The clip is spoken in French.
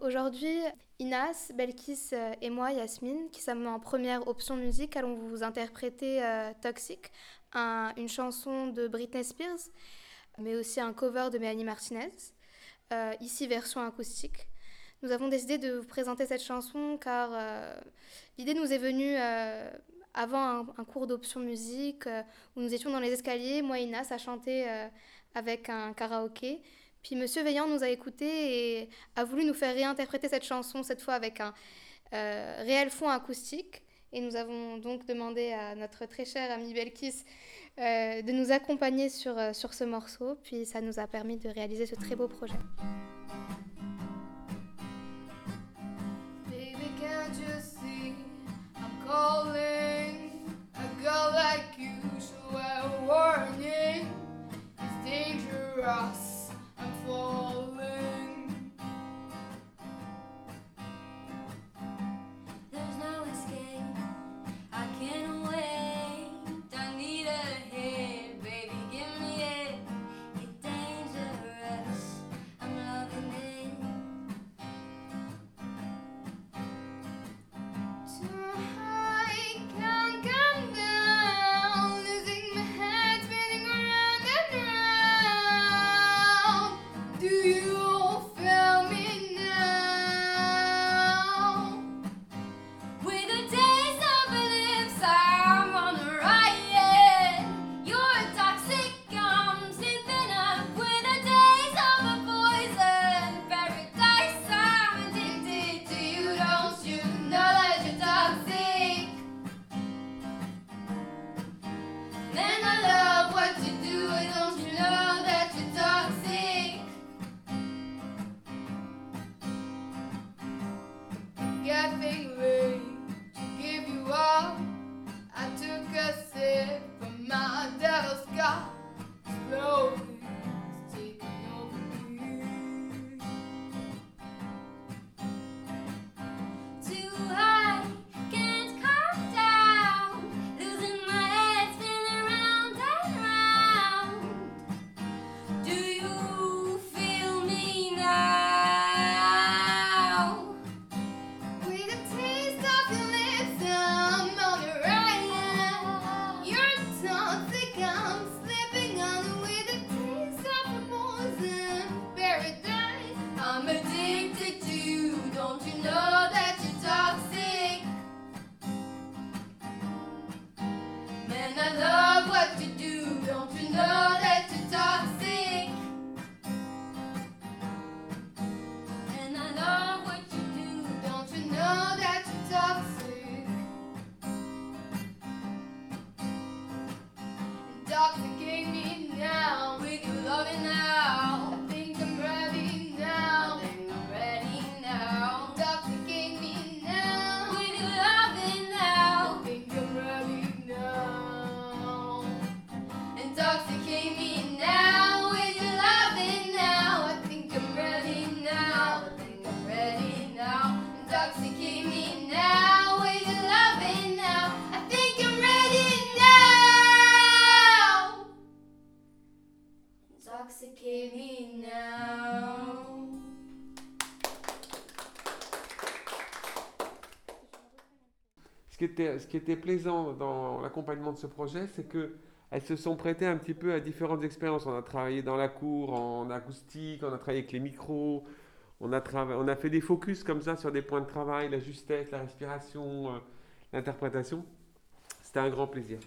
Aujourd'hui, Inas, Belkis euh, et moi, Yasmine, qui sommes en première option musique, allons vous interpréter euh, Toxic, une chanson de Britney Spears, mais aussi un cover de Mélanie Martinez, euh, ici version acoustique. Nous avons décidé de vous présenter cette chanson car l'idée nous est venue avant un, cours d'option musique où nous étions dans les escaliers, moi et Inas, à chanter avec un karaoké. Puis Monsieur Veillant nous a écoutés et a voulu nous faire réinterpréter cette chanson, cette fois avec un euh, réel fond acoustique. Et nous avons donc demandé à notre très cher ami Belkis euh, de nous accompagner sur, euh, sur ce morceau. Puis ça nous a permis de réaliser ce très beau projet. Calling a girl like you warning. It's dangerous. Ce qui était plaisant dans l'accompagnement de ce projet, c'est qu'elles se sont prêtées un petit peu à différentes expériences. On a travaillé dans la cour, en acoustique, on a travaillé avec les micros, on a, fait des focus comme ça sur des points de travail, la justesse, la respiration, euh, l'interprétation. C'était un grand plaisir.